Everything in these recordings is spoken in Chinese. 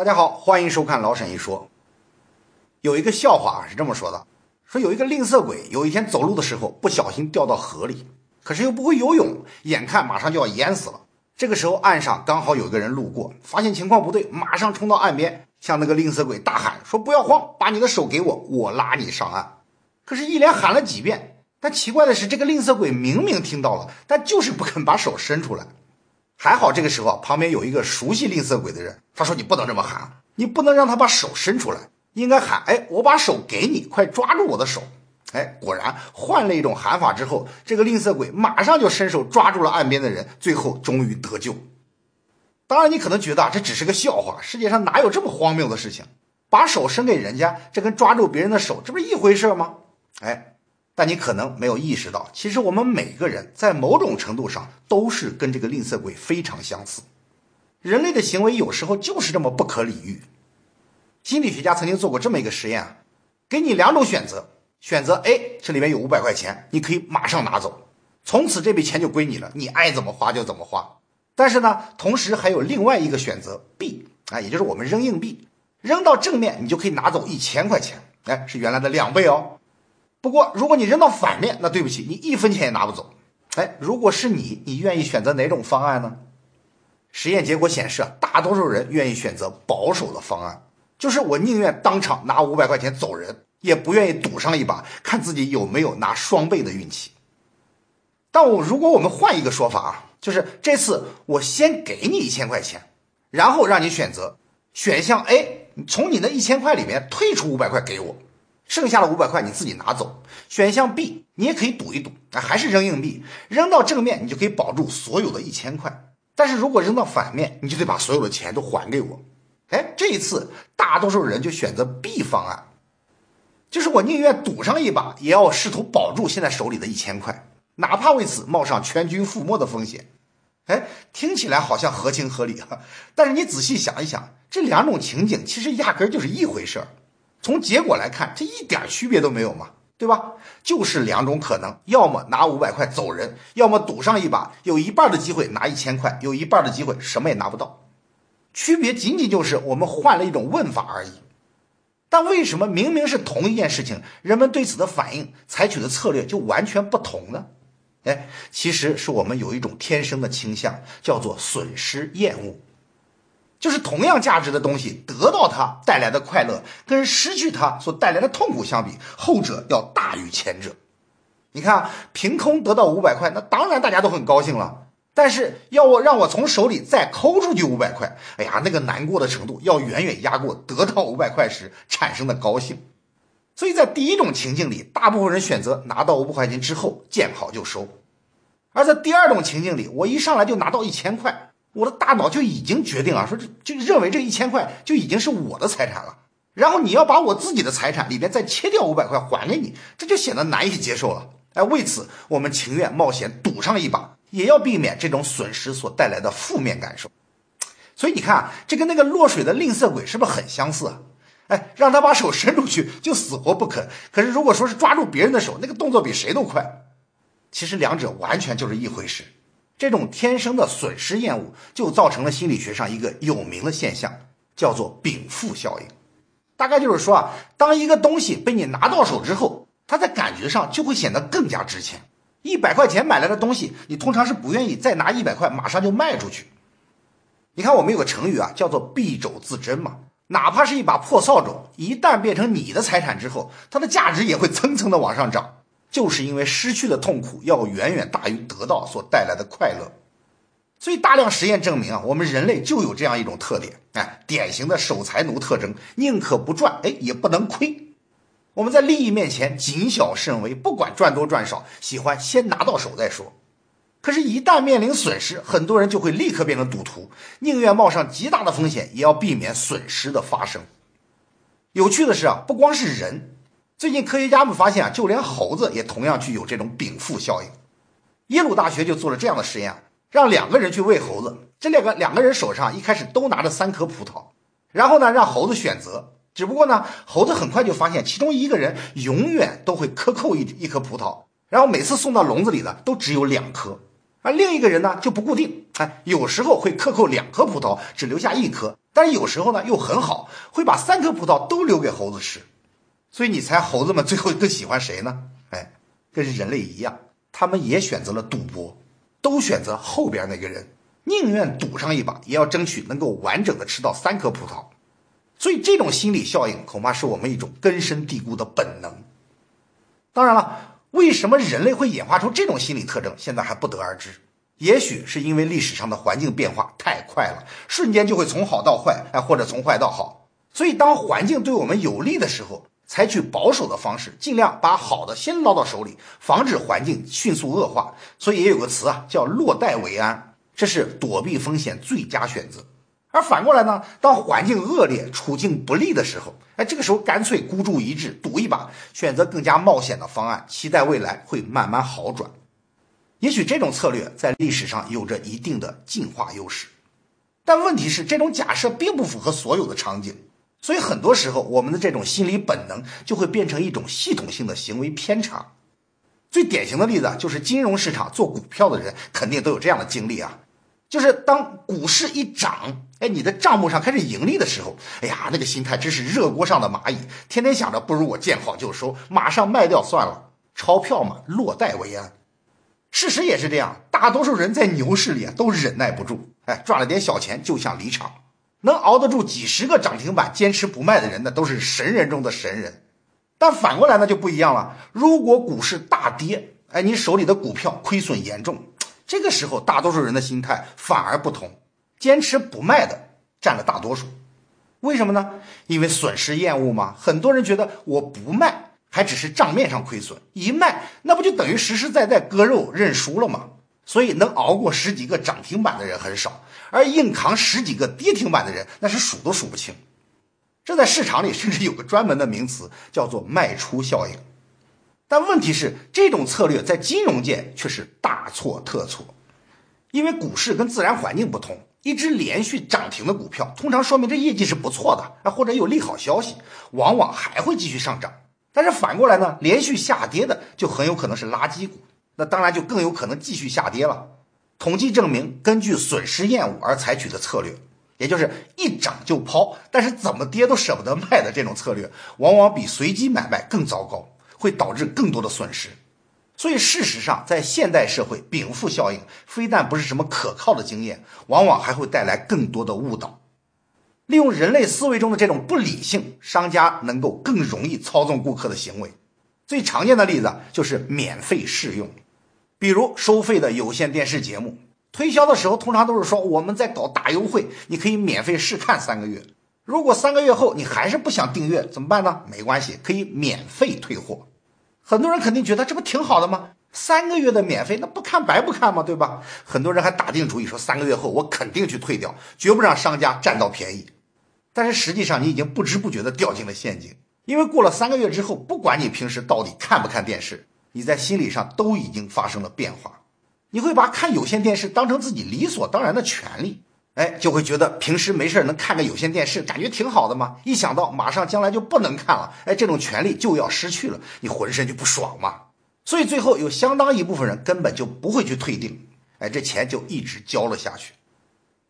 大家好，欢迎收看老沈一说。有一个笑话是这么说的：说有一个吝啬鬼，有一天走路的时候不小心掉到河里，可是又不会游泳，眼看马上就要淹死了。这个时候岸上刚好有一个人路过，发现情况不对，马上冲到岸边，向那个吝啬鬼大喊说：“不要慌，把你的手给我，我拉你上岸。”可是，一连喊了几遍，但奇怪的是，这个吝啬鬼明明听到了，但就是不肯把手伸出来。还好这个时候旁边有一个熟悉吝啬鬼的人，他说：“你不能这么喊，你不能让他把手伸出来，应该喊：哎，我把手给你，快抓住我的手。”哎，果然换了一种喊法之后，这个吝啬鬼马上就伸手抓住了岸边的人，最后终于得救。当然，你可能觉得这只是个笑话，世界上哪有这么荒谬的事情？把手伸给人家，这跟抓住别人的手，这不是一回事吗？哎，但你可能没有意识到，其实我们每个人在某种程度上都是跟这个吝啬鬼非常相似。人类的行为有时候就是这么不可理喻。心理学家曾经做过这么一个实验啊，给你两种选择。选择 A，这里面有五百块钱，你可以马上拿走，从此这笔钱就归你了，你爱怎么花就怎么花。但是呢，同时还有另外一个选择 B 啊，也就是我们扔硬币，扔到正面你就可以拿走一千块钱，哎，是原来的两倍哦。不过如果你扔到反面，那对不起，你一分钱也拿不走。哎，如果是你，你愿意选择哪种方案呢？实验结果显示，大多数人愿意选择保守的方案，就是我宁愿当场拿五百块钱走人。也不愿意赌上一把，看自己有没有拿双倍的运气。但我如果我们换一个说法啊，就是这次我先给你一千块钱，然后让你选择选项 A，从你那一千块里面退出五百块给我，剩下的五百块你自己拿走。选项 B，你也可以赌一赌，啊，还是扔硬币，扔到正面你就可以保住所有的一千块，但是如果扔到反面，你就得把所有的钱都还给我。哎，这一次大多数人就选择 B 方案。就是我宁愿赌上一把，也要试图保住现在手里的一千块，哪怕为此冒上全军覆没的风险。哎，听起来好像合情合理哈，但是你仔细想一想，这两种情景其实压根就是一回事儿。从结果来看，这一点区别都没有嘛，对吧？就是两种可能，要么拿五百块走人，要么赌上一把，有一半的机会拿一千块，有一半的机会什么也拿不到。区别仅仅就是我们换了一种问法而已。但为什么明明是同一件事情，人们对此的反应、采取的策略就完全不同呢？哎，其实是我们有一种天生的倾向，叫做损失厌恶，就是同样价值的东西，得到它带来的快乐，跟失去它所带来的痛苦相比，后者要大于前者。你看，凭空得到五百块，那当然大家都很高兴了。但是要我让我从手里再抠出去五百块，哎呀，那个难过的程度要远远压过得到五百块时产生的高兴。所以在第一种情境里，大部分人选择拿到五百块钱之后见好就收；而在第二种情境里，我一上来就拿到一千块，我的大脑就已经决定了，说这就认为这一千块就已经是我的财产了。然后你要把我自己的财产里边再切掉五百块还给你，这就显得难以接受了。哎，为此我们情愿冒险赌上一把。也要避免这种损失所带来的负面感受，所以你看，这跟那个落水的吝啬鬼是不是很相似啊？哎，让他把手伸出去就死活不肯，可是如果说是抓住别人的手，那个动作比谁都快。其实两者完全就是一回事。这种天生的损失厌恶，就造成了心理学上一个有名的现象，叫做禀赋效应。大概就是说啊，当一个东西被你拿到手之后，它在感觉上就会显得更加值钱。一百块钱买来的东西，你通常是不愿意再拿一百块马上就卖出去。你看，我们有个成语啊，叫做“敝帚自珍”嘛。哪怕是一把破扫帚，一旦变成你的财产之后，它的价值也会蹭蹭的往上涨，就是因为失去的痛苦要远远大于得到所带来的快乐。所以，大量实验证明啊，我们人类就有这样一种特点，哎，典型的守财奴特征，宁可不赚，哎，也不能亏。我们在利益面前谨小慎微，不管赚多赚少，喜欢先拿到手再说。可是，一旦面临损失，很多人就会立刻变成赌徒，宁愿冒上极大的风险，也要避免损失的发生。有趣的是啊，不光是人，最近科学家们发现啊，就连猴子也同样具有这种禀赋效应。耶鲁大学就做了这样的实验，让两个人去喂猴子，这两个两个人手上一开始都拿着三颗葡萄，然后呢，让猴子选择。只不过呢，猴子很快就发现，其中一个人永远都会克扣一一颗葡萄，然后每次送到笼子里的都只有两颗。而另一个人呢就不固定，哎，有时候会克扣两颗葡萄，只留下一颗，但是有时候呢又很好，会把三颗葡萄都留给猴子吃。所以你猜猴子们最后更喜欢谁呢？哎，跟人类一样，他们也选择了赌博，都选择后边那个人，宁愿赌上一把，也要争取能够完整的吃到三颗葡萄。所以这种心理效应恐怕是我们一种根深蒂固的本能。当然了，为什么人类会演化出这种心理特征，现在还不得而知。也许是因为历史上的环境变化太快了，瞬间就会从好到坏，哎，或者从坏到好。所以当环境对我们有利的时候，采取保守的方式，尽量把好的先捞到手里，防止环境迅速恶化。所以也有个词啊，叫落袋为安，这是躲避风险最佳选择。而反过来呢，当环境恶劣、处境不利的时候，哎，这个时候干脆孤注一掷，赌一把，选择更加冒险的方案，期待未来会慢慢好转。也许这种策略在历史上有着一定的进化优势，但问题是，这种假设并不符合所有的场景，所以很多时候我们的这种心理本能就会变成一种系统性的行为偏差。最典型的例子就是金融市场做股票的人肯定都有这样的经历啊。就是当股市一涨，哎，你的账目上开始盈利的时候，哎呀，那个心态真是热锅上的蚂蚁，天天想着不如我见好就收，马上卖掉算了，钞票嘛，落袋为安。事实也是这样，大多数人在牛市里啊都忍耐不住，哎，赚了点小钱就想离场，能熬得住几十个涨停板坚持不卖的人，那都是神人中的神人。但反过来呢就不一样了，如果股市大跌，哎，你手里的股票亏损严重。这个时候，大多数人的心态反而不同，坚持不卖的占了大多数。为什么呢？因为损失厌恶嘛。很多人觉得我不卖，还只是账面上亏损；一卖，那不就等于实实在在割肉认输了吗？所以，能熬过十几个涨停板的人很少，而硬扛十几个跌停板的人，那是数都数不清。这在市场里甚至有个专门的名词，叫做卖出效应。但问题是，这种策略在金融界却是大错特错，因为股市跟自然环境不同，一只连续涨停的股票，通常说明这业绩是不错的，啊，或者有利好消息，往往还会继续上涨。但是反过来呢，连续下跌的就很有可能是垃圾股，那当然就更有可能继续下跌了。统计证明，根据损失厌恶而采取的策略，也就是一涨就抛，但是怎么跌都舍不得卖的这种策略，往往比随机买卖更糟糕。会导致更多的损失，所以事实上，在现代社会，禀赋效应非但不是什么可靠的经验，往往还会带来更多的误导。利用人类思维中的这种不理性，商家能够更容易操纵顾客的行为。最常见的例子就是免费试用，比如收费的有线电视节目，推销的时候通常都是说我们在搞大优惠，你可以免费试看三个月。如果三个月后你还是不想订阅，怎么办呢？没关系，可以免费退货。很多人肯定觉得这不挺好的吗？三个月的免费，那不看白不看吗？对吧？很多人还打定主意说，三个月后我肯定去退掉，绝不让商家占到便宜。但是实际上，你已经不知不觉地掉进了陷阱，因为过了三个月之后，不管你平时到底看不看电视，你在心理上都已经发生了变化，你会把看有线电视当成自己理所当然的权利。哎，就会觉得平时没事能看个有线电视，感觉挺好的嘛。一想到马上将来就不能看了，哎，这种权利就要失去了，你浑身就不爽嘛。所以最后有相当一部分人根本就不会去退订，哎，这钱就一直交了下去。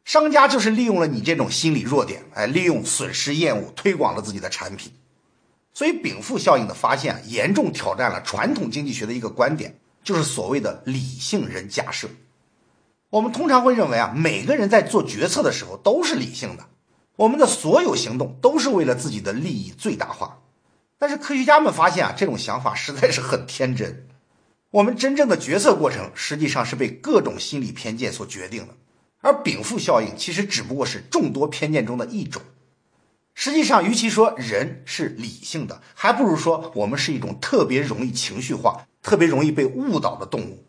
商家就是利用了你这种心理弱点，哎，利用损失厌恶推广了自己的产品。所以禀赋效应的发现严重挑战了传统经济学的一个观点，就是所谓的理性人假设。我们通常会认为啊，每个人在做决策的时候都是理性的，我们的所有行动都是为了自己的利益最大化。但是科学家们发现啊，这种想法实在是很天真。我们真正的决策过程实际上是被各种心理偏见所决定的，而禀赋效应其实只不过是众多偏见中的一种。实际上，与其说人是理性的，还不如说我们是一种特别容易情绪化、特别容易被误导的动物。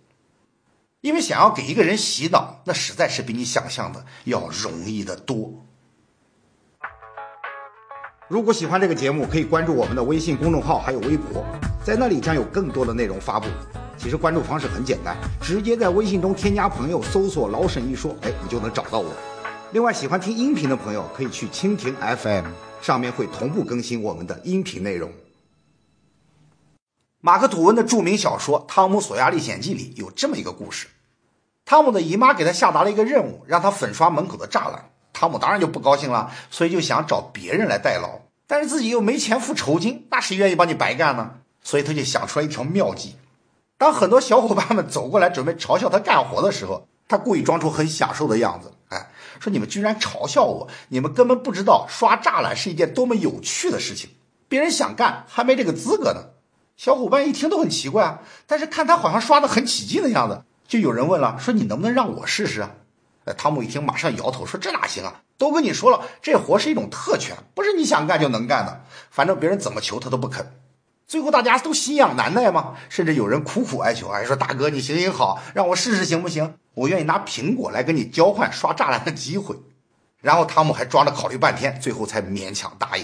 因为想要给一个人洗脑，那实在是比你想象的要容易的多。如果喜欢这个节目，可以关注我们的微信公众号还有微博，在那里将有更多的内容发布。其实关注方式很简单，直接在微信中添加朋友，搜索“老沈一说”，哎，你就能找到我。另外，喜欢听音频的朋友可以去蜻蜓 FM，上面会同步更新我们的音频内容。马克吐温的著名小说《汤姆·索亚历险记》里有这么一个故事。汤姆的姨妈给他下达了一个任务，让他粉刷门口的栅栏。汤姆当然就不高兴了，所以就想找别人来代劳，但是自己又没钱付酬金，那谁愿意帮你白干呢？所以他就想出来一条妙计。当很多小伙伴们走过来准备嘲笑他干活的时候，他故意装出很享受的样子，说你们居然嘲笑我，你们根本不知道刷栅栏是一件多么有趣的事情。别人想干还没这个资格呢。小伙伴一听都很奇怪啊，但是看他好像刷的很起劲的样子，就有人问了，说你能不能让我试试啊？汤姆一听马上摇头说这哪行啊？都跟你说了，这活是一种特权，不是你想干就能干的。反正别人怎么求他都不肯。最后大家都心痒难耐嘛，甚至有人苦苦哀求，还说大哥你行行好，让我试试行不行？我愿意拿苹果来跟你交换刷栅栏的机会。然后汤姆还装着考虑半天，最后才勉强答应。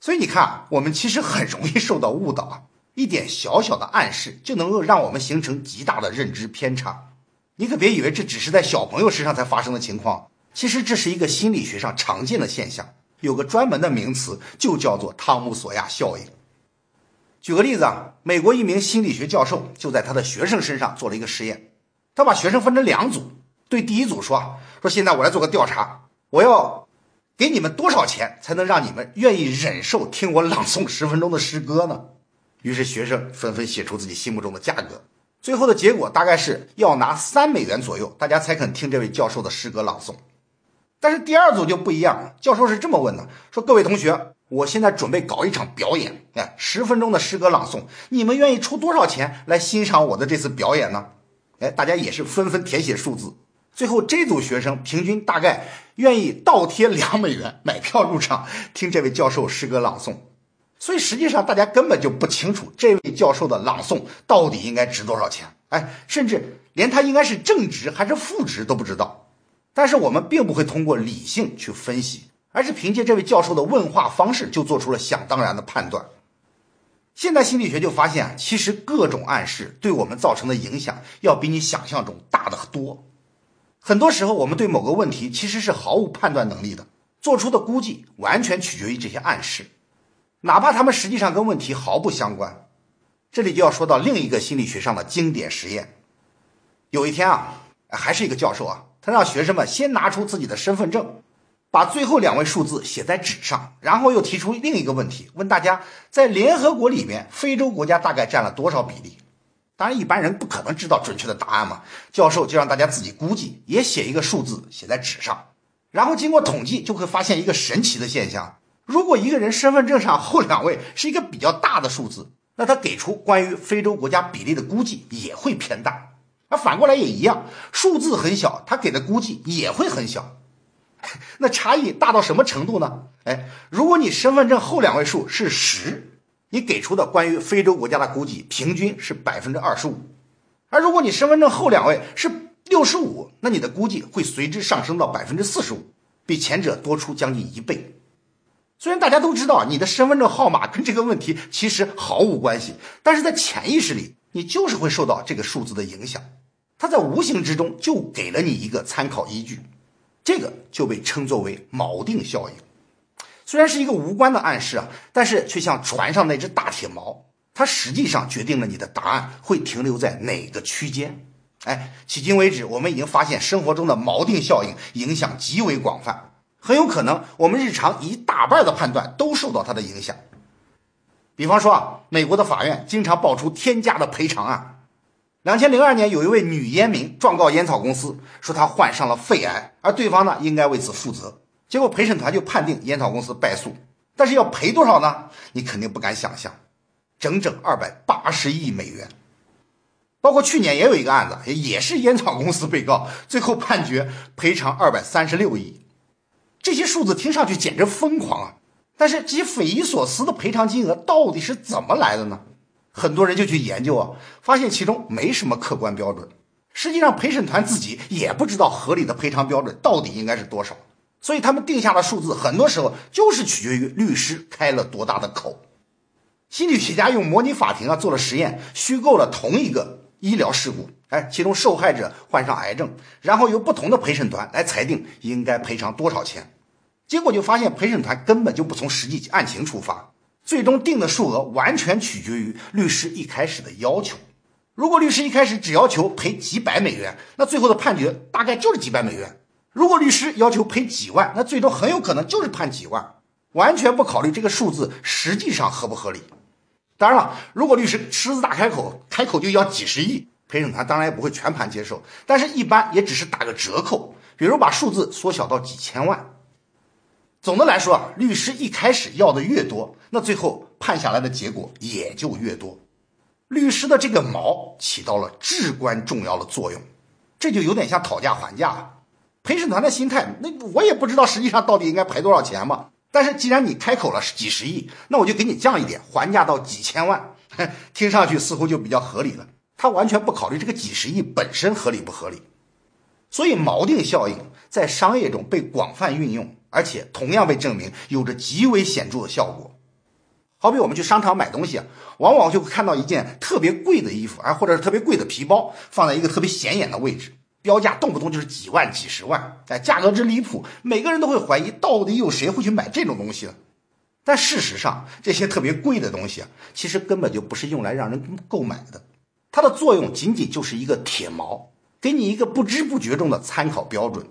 所以你看，我们其实很容易受到误导啊！一点小小的暗示就能够让我们形成极大的认知偏差。你可别以为这只是在小朋友身上才发生的情况，其实这是一个心理学上常见的现象，有个专门的名词，就叫做汤姆索亚效应。举个例子啊，美国一名心理学教授就在他的学生身上做了一个实验，他把学生分成两组，对第一组说：“说现在我来做个调查，我要。”给你们多少钱才能让你们愿意忍受听我朗诵十分钟的诗歌呢？于是学生纷纷写出自己心目中的价格，最后的结果大概是要拿三美元左右，大家才肯听这位教授的诗歌朗诵。但是第二组就不一样，教授是这么问的：说各位同学，我现在准备搞一场表演，哎，十分钟的诗歌朗诵，你们愿意出多少钱来欣赏我的这次表演呢？哎，大家也是纷纷填写数字。最后，这组学生平均大概愿意倒贴两美元 买票入场听这位教授诗歌朗诵，所以实际上大家根本就不清楚这位教授的朗诵到底应该值多少钱，哎，甚至连他应该是正值还是负值都不知道。但是我们并不会通过理性去分析，而是凭借这位教授的问话方式就做出了想当然的判断。现代心理学就发现啊，其实各种暗示对我们造成的影响要比你想象中大得多。很多时候，我们对某个问题其实是毫无判断能力的，做出的估计完全取决于这些暗示，哪怕他们实际上跟问题毫不相关。这里就要说到另一个心理学上的经典实验。有一天啊，还是一个教授啊，他让学生们先拿出自己的身份证，把最后两位数字写在纸上，然后又提出另一个问题，问大家在联合国里面，非洲国家大概占了多少比例。当然，一般人不可能知道准确的答案嘛。教授就让大家自己估计，也写一个数字写在纸上，然后经过统计，就会发现一个神奇的现象：如果一个人身份证上后两位是一个比较大的数字，那他给出关于非洲国家比例的估计也会偏大。而反过来也一样，数字很小，他给的估计也会很小。那差异大到什么程度呢？哎，如果你身份证后两位数是十。你给出的关于非洲国家的估计平均是百分之二十五，而如果你身份证后两位是六十五，那你的估计会随之上升到百分之四十五，比前者多出将近一倍。虽然大家都知道你的身份证号码跟这个问题其实毫无关系，但是在潜意识里，你就是会受到这个数字的影响，它在无形之中就给了你一个参考依据，这个就被称作为锚定效应。虽然是一个无关的暗示啊，但是却像船上那只大铁锚，它实际上决定了你的答案会停留在哪个区间。哎，迄今为止，我们已经发现生活中的锚定效应影响极为广泛，很有可能我们日常一大半的判断都受到它的影响。比方说啊，美国的法院经常爆出天价的赔偿案。两千零二年，有一位女烟民状告烟草公司，说她患上了肺癌，而对方呢应该为此负责。结果陪审团就判定烟草公司败诉，但是要赔多少呢？你肯定不敢想象，整整二百八十亿美元。包括去年也有一个案子，也是烟草公司被告，最后判决赔偿二百三十六亿。这些数字听上去简直疯狂啊！但是这些匪夷所思的赔偿金额到底是怎么来的呢？很多人就去研究啊，发现其中没什么客观标准。实际上，陪审团自己也不知道合理的赔偿标准到底应该是多少。所以他们定下的数字，很多时候就是取决于律师开了多大的口。心理学家用模拟法庭啊做了实验，虚构了同一个医疗事故，哎，其中受害者患上癌症，然后由不同的陪审团来裁定应该赔偿多少钱。结果就发现陪审团根本就不从实际案情出发，最终定的数额完全取决于律师一开始的要求。如果律师一开始只要求赔几百美元，那最后的判决大概就是几百美元；如果律师要求赔几万，那最终很有可能就是判几万，完全不考虑这个数字实际上合不合理。当然了，如果律师狮子大开口，开口就要几十亿，陪审团当然也不会全盘接受，但是一般也只是打个折扣，比如把数字缩小到几千万。总的来说啊，律师一开始要的越多，那最后判下来的结果也就越多。律师的这个毛起到了至关重要的作用，这就有点像讨价还价。陪审团的心态，那我也不知道实际上到底应该赔多少钱嘛。但是既然你开口了几十亿，那我就给你降一点，还价到几千万，听上去似乎就比较合理了。他完全不考虑这个几十亿本身合理不合理，所以锚定效应在商业中被广泛运用。而且同样被证明有着极为显著的效果。好比我们去商场买东西啊，往往就会看到一件特别贵的衣服，啊，或者是特别贵的皮包，放在一个特别显眼的位置，标价动不动就是几万、几十万，哎，价格之离谱，每个人都会怀疑，到底有谁会去买这种东西呢？但事实上，这些特别贵的东西啊，其实根本就不是用来让人购买的，它的作用仅仅就是一个铁锚，给你一个不知不觉中的参考标准。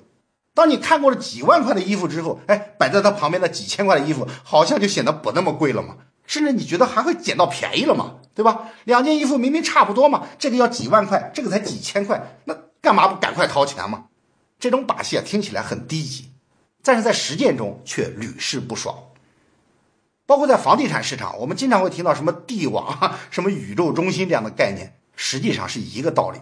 当你看过了几万块的衣服之后，哎，摆在它旁边的几千块的衣服，好像就显得不那么贵了嘛，甚至你觉得还会捡到便宜了嘛，对吧？两件衣服明明差不多嘛，这个要几万块，这个才几千块，那干嘛不赶快掏钱嘛？这种把戏啊，听起来很低级，但是在实践中却屡试不爽。包括在房地产市场，我们经常会听到什么地王、什么宇宙中心这样的概念，实际上是一个道理。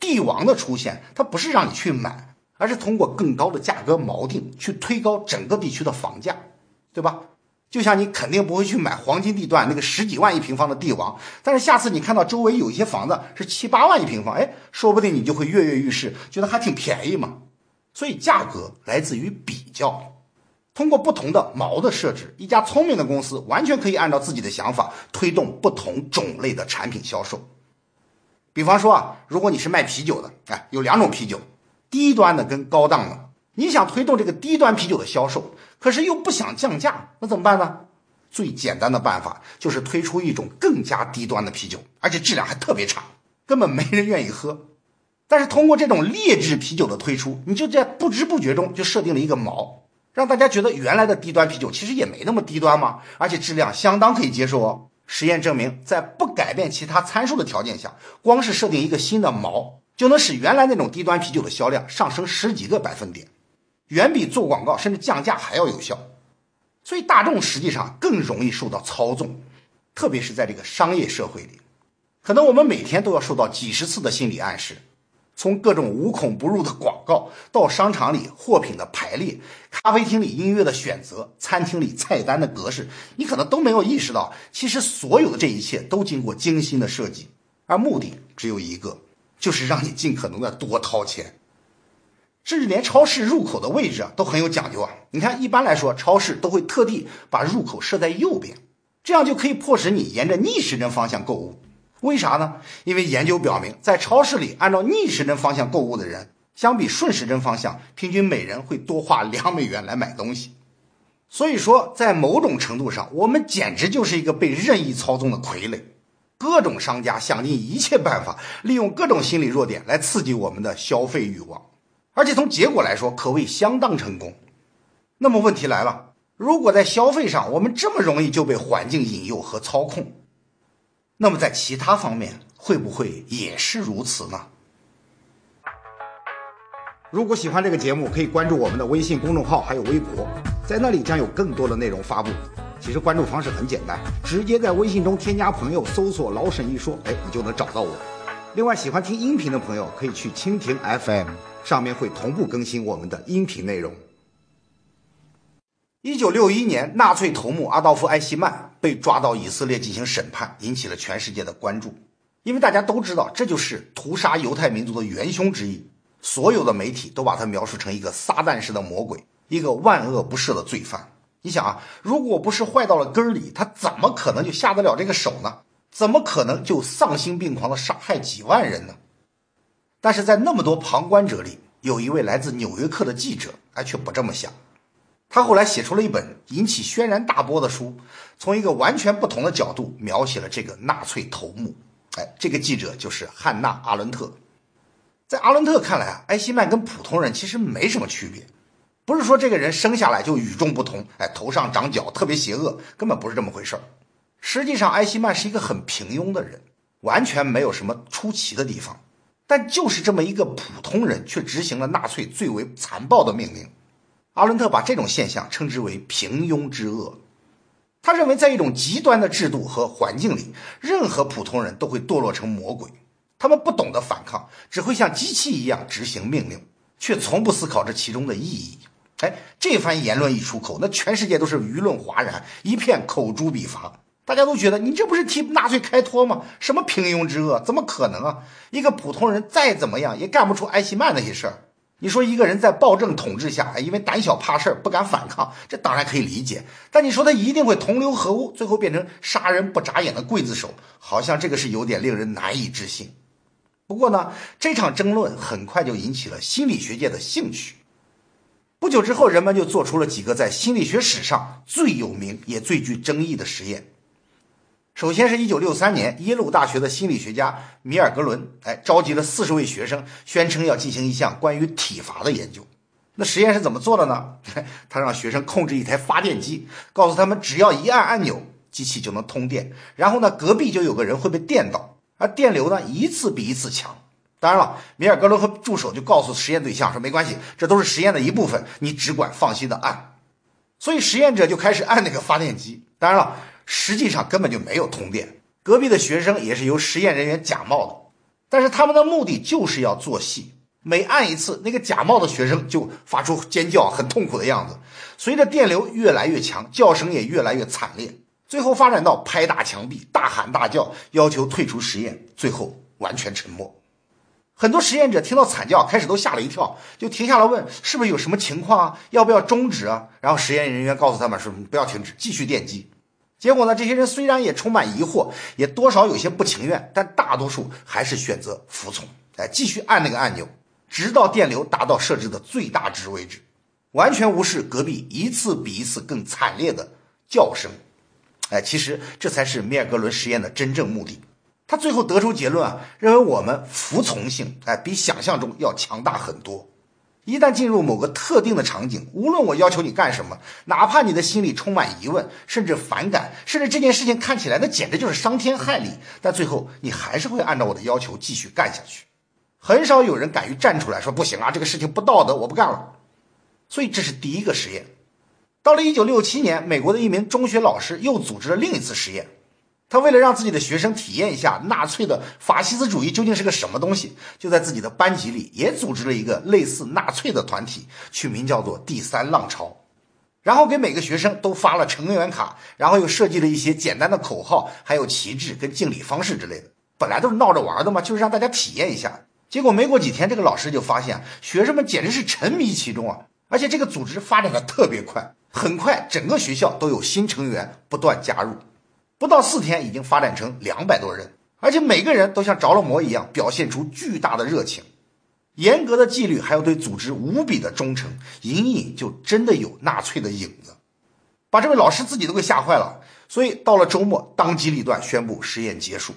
地王的出现，它不是让你去买。而是通过更高的价格锚定去推高整个地区的房价，对吧？就像你肯定不会去买黄金地段那个十几万一平方的地王，但是下次你看到周围有一些房子是七八万一平方，哎，说不定你就会跃跃欲试，觉得还挺便宜嘛。所以价格来自于比较，通过不同的锚的设置，一家聪明的公司完全可以按照自己的想法推动不同种类的产品销售。比方说啊，如果你是卖啤酒的，哎，有两种啤酒。低端的跟高档的，你想推动这个低端啤酒的销售，可是又不想降价，那怎么办呢？最简单的办法就是推出一种更加低端的啤酒，而且质量还特别差，根本没人愿意喝。但是通过这种劣质啤酒的推出，你就在不知不觉中就设定了一个锚，让大家觉得原来的低端啤酒其实也没那么低端嘛，而且质量相当可以接受哦。实验证明，在不改变其他参数的条件下，光是设定一个新的锚。就能使原来那种低端啤酒的销量上升十几个百分点，远比做广告甚至降价还要有效。所以大众实际上更容易受到操纵，特别是在这个商业社会里，可能我们每天都要受到几十次的心理暗示，从各种无孔不入的广告，到商场里货品的排列，咖啡厅里音乐的选择，餐厅里菜单的格式，你可能都没有意识到，其实所有的这一切都经过精心的设计，而目的只有一个。就是让你尽可能的多掏钱，甚至连超市入口的位置啊都很有讲究啊。你看，一般来说，超市都会特地把入口设在右边，这样就可以迫使你沿着逆时针方向购物。为啥呢？因为研究表明，在超市里按照逆时针方向购物的人，相比顺时针方向，平均每人会多花两美元来买东西。所以说，在某种程度上，我们简直就是一个被任意操纵的傀儡。各种商家想尽一切办法，利用各种心理弱点来刺激我们的消费欲望，而且从结果来说，可谓相当成功。那么问题来了，如果在消费上我们这么容易就被环境引诱和操控，那么在其他方面会不会也是如此呢？如果喜欢这个节目，可以关注我们的微信公众号还有微博，在那里将有更多的内容发布。其实关注方式很简单，直接在微信中添加朋友，搜索“老沈一说”，哎，你就能找到我。另外，喜欢听音频的朋友可以去蜻蜓 FM，上面会同步更新我们的音频内容。一九六一年，纳粹头目阿道夫·艾希曼被抓到以色列进行审判，引起了全世界的关注。因为大家都知道，这就是屠杀犹太民族的元凶之一，所有的媒体都把他描述成一个撒旦式的魔鬼，一个万恶不赦的罪犯。你想啊，如果不是坏到了根儿里，他怎么可能就下得了这个手呢？怎么可能就丧心病狂的杀害几万人呢？但是在那么多旁观者里，有一位来自《纽约客》的记者，哎，却不这么想。他后来写出了一本引起轩然大波的书，从一个完全不同的角度描写了这个纳粹头目。哎，这个记者就是汉娜·阿伦特。在阿伦特看来啊，埃希曼跟普通人其实没什么区别，不是说这个人生下来就与众不同，哎，头上长角，特别邪恶，根本不是这么回事儿。实际上，埃希曼是一个很平庸的人，完全没有什么出奇的地方。但就是这么一个普通人，却执行了纳粹最为残暴的命令。阿伦特把这种现象称之为“平庸之恶”。他认为，在一种极端的制度和环境里，任何普通人都会堕落成魔鬼。他们不懂得反抗，只会像机器一样执行命令，却从不思考这其中的意义。哎，这番言论一出口，那全世界都是舆论哗然，一片口诛笔伐。大家都觉得你这不是替纳粹开脱吗？什么平庸之恶，怎么可能啊？一个普通人再怎么样也干不出埃希曼那些事儿。你说一个人在暴政统治下，因为胆小怕事儿不敢反抗，这当然可以理解。但你说他一定会同流合污，最后变成杀人不眨眼的刽子手，好像这个是有点令人难以置信。不过呢，这场争论很快就引起了心理学界的兴趣。不久之后，人们就做出了几个在心理学史上最有名也最具争议的实验。首先是一九六三年，耶鲁大学的心理学家米尔格伦，哎，召集了四十位学生，宣称要进行一项关于体罚的研究。那实验是怎么做的呢？他让学生控制一台发电机，告诉他们只要一按按钮，机器就能通电。然后呢，隔壁就有个人会被电到。而电流呢，一次比一次强。当然了，米尔格伦和助手就告诉实验对象说：“没关系，这都是实验的一部分，你只管放心的按。”所以实验者就开始按那个发电机。当然了，实际上根本就没有通电。隔壁的学生也是由实验人员假冒的，但是他们的目的就是要做戏。每按一次，那个假冒的学生就发出尖叫，很痛苦的样子。随着电流越来越强，叫声也越来越惨烈。最后发展到拍打墙壁、大喊大叫，要求退出实验，最后完全沉默。很多实验者听到惨叫，开始都吓了一跳，就停下来问：“是不是有什么情况啊？要不要终止啊？”然后实验人员告诉他们说：“不要停止，继续电击。”结果呢，这些人虽然也充满疑惑，也多少有些不情愿，但大多数还是选择服从，哎，继续按那个按钮，直到电流达到设置的最大值为止，完全无视隔壁一次比一次更惨烈的叫声。哎，其实这才是米尔格伦实验的真正目的。他最后得出结论啊，认为我们服从性哎比想象中要强大很多。一旦进入某个特定的场景，无论我要求你干什么，哪怕你的心里充满疑问，甚至反感，甚至这件事情看起来那简直就是伤天害理，但最后你还是会按照我的要求继续干下去。很少有人敢于站出来说不行啊，这个事情不道德，我不干了。所以这是第一个实验。到了一九六七年，美国的一名中学老师又组织了另一次实验。他为了让自己的学生体验一下纳粹的法西斯主义究竟是个什么东西，就在自己的班级里也组织了一个类似纳粹的团体，取名叫做“第三浪潮”。然后给每个学生都发了成员卡，然后又设计了一些简单的口号，还有旗帜跟敬礼方式之类的。本来都是闹着玩的嘛，就是让大家体验一下。结果没过几天，这个老师就发现学生们简直是沉迷其中啊，而且这个组织发展的特别快。很快，整个学校都有新成员不断加入，不到四天，已经发展成两百多人，而且每个人都像着了魔一样，表现出巨大的热情。严格的纪律，还有对组织无比的忠诚，隐隐就真的有纳粹的影子，把这位老师自己都给吓坏了。所以到了周末，当机立断宣布实验结束。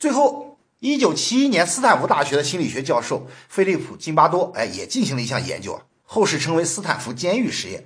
最后，一九七一年，斯坦福大学的心理学教授菲利普金巴多，哎，也进行了一项研究啊，后世称为斯坦福监狱实验。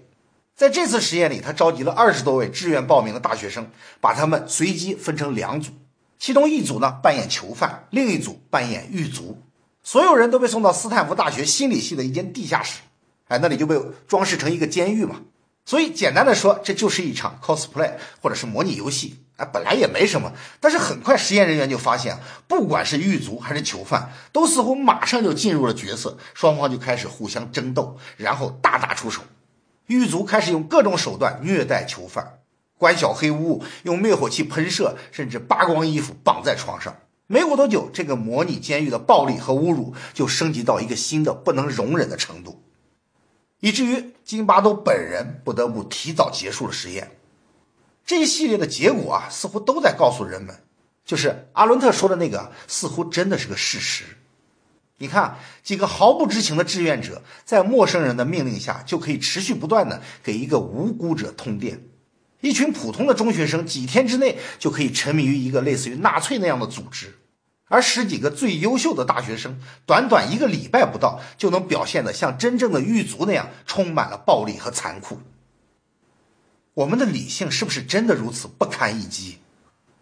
在这次实验里，他召集了二十多位志愿报名的大学生，把他们随机分成两组，其中一组呢扮演囚犯，另一组扮演狱卒。所有人都被送到斯坦福大学心理系的一间地下室，哎，那里就被装饰成一个监狱嘛。所以简单的说，这就是一场 cosplay 或者是模拟游戏。哎，本来也没什么，但是很快实验人员就发现，不管是狱卒还是囚犯，都似乎马上就进入了角色，双方就开始互相争斗，然后大打出手。狱卒开始用各种手段虐待囚犯，关小黑屋，用灭火器喷射，甚至扒光衣服绑在床上。没过多久，这个模拟监狱的暴力和侮辱就升级到一个新的不能容忍的程度，以至于金巴多本人不得不提早结束了实验。这一系列的结果啊，似乎都在告诉人们，就是阿伦特说的那个，似乎真的是个事实。你看，几个毫不知情的志愿者，在陌生人的命令下，就可以持续不断的给一个无辜者通电。一群普通的中学生，几天之内就可以沉迷于一个类似于纳粹那样的组织。而十几个最优秀的大学生，短短一个礼拜不到，就能表现得像真正的狱卒那样，充满了暴力和残酷。我们的理性是不是真的如此不堪一击？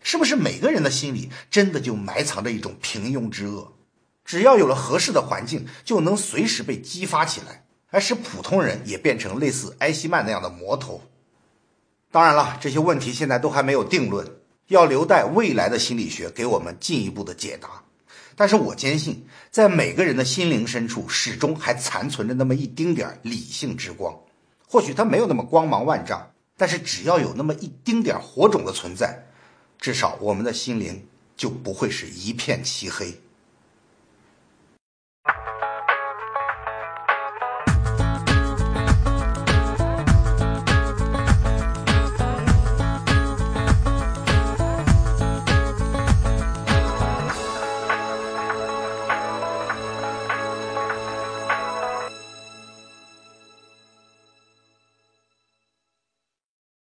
是不是每个人的心里真的就埋藏着一种平庸之恶？只要有了合适的环境，就能随时被激发起来，而使普通人也变成类似埃希曼那样的魔头。当然了，这些问题现在都还没有定论。要留待未来的心理学给我们进一步的解答，但是我坚信，在每个人的心灵深处，始终还残存着那么一丁点理性之光。或许它没有那么光芒万丈，但是只要有那么一丁点火种的存在，至少我们的心灵就不会是一片漆黑。